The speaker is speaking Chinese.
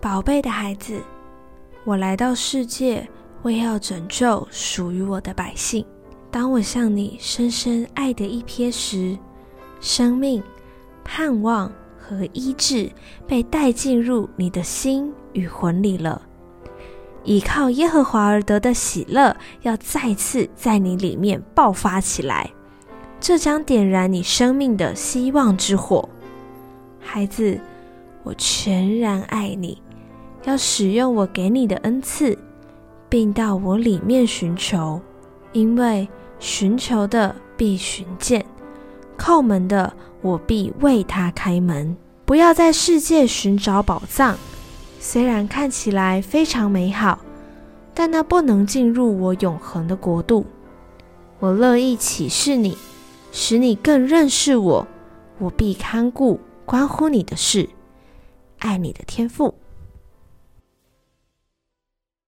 宝贝的孩子，我来到世界，为要拯救属于我的百姓。当我向你深深爱的一瞥时，生命、盼望和医治被带进入你的心与魂里了。依靠耶和华而得的喜乐，要再次在你里面爆发起来，这将点燃你生命的希望之火。孩子，我全然爱你，要使用我给你的恩赐，并到我里面寻求，因为寻求的必寻见，叩门的我必为他开门。不要在世界寻找宝藏，虽然看起来非常美好，但那不能进入我永恒的国度。我乐意启示你，使你更认识我，我必看顾关乎你的事。爱你的天赋。